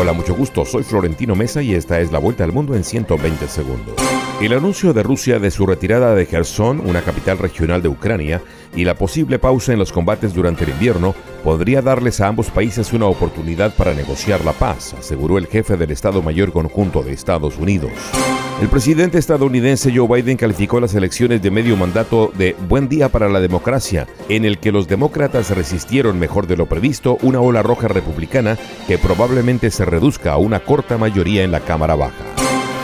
Hola, mucho gusto, soy Florentino Mesa y esta es la vuelta al mundo en 120 segundos. El anuncio de Rusia de su retirada de Kherson, una capital regional de Ucrania, y la posible pausa en los combates durante el invierno podría darles a ambos países una oportunidad para negociar la paz, aseguró el jefe del Estado Mayor Conjunto de Estados Unidos. El presidente estadounidense Joe Biden calificó las elecciones de medio mandato de buen día para la democracia, en el que los demócratas resistieron mejor de lo previsto una ola roja republicana que probablemente se reduzca a una corta mayoría en la Cámara Baja.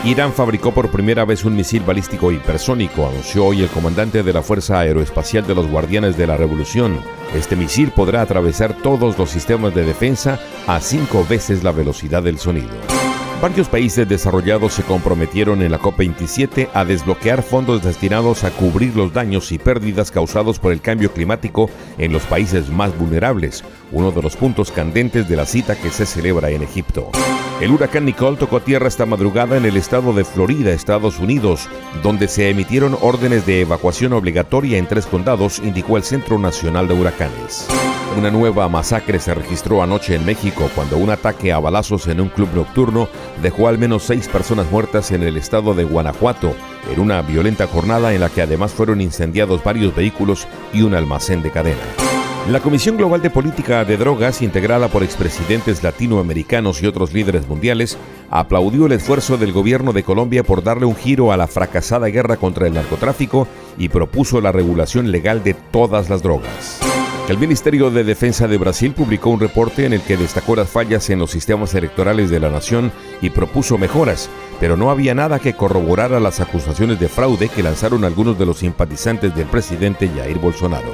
Irán fabricó por primera vez un misil balístico hipersónico, anunció hoy el comandante de la Fuerza Aeroespacial de los Guardianes de la Revolución. Este misil podrá atravesar todos los sistemas de defensa a cinco veces la velocidad del sonido. Varios países desarrollados se comprometieron en la COP27 a desbloquear fondos destinados a cubrir los daños y pérdidas causados por el cambio climático en los países más vulnerables, uno de los puntos candentes de la cita que se celebra en Egipto. El huracán Nicole tocó tierra esta madrugada en el estado de Florida, Estados Unidos, donde se emitieron órdenes de evacuación obligatoria en tres condados, indicó el Centro Nacional de Huracanes. Una nueva masacre se registró anoche en México cuando un ataque a balazos en un club nocturno dejó al menos seis personas muertas en el estado de Guanajuato, en una violenta jornada en la que además fueron incendiados varios vehículos y un almacén de cadena. La Comisión Global de Política de Drogas, integrada por expresidentes latinoamericanos y otros líderes mundiales, aplaudió el esfuerzo del gobierno de Colombia por darle un giro a la fracasada guerra contra el narcotráfico y propuso la regulación legal de todas las drogas. El Ministerio de Defensa de Brasil publicó un reporte en el que destacó las fallas en los sistemas electorales de la nación y propuso mejoras, pero no había nada que corroborara las acusaciones de fraude que lanzaron algunos de los simpatizantes del presidente Jair Bolsonaro.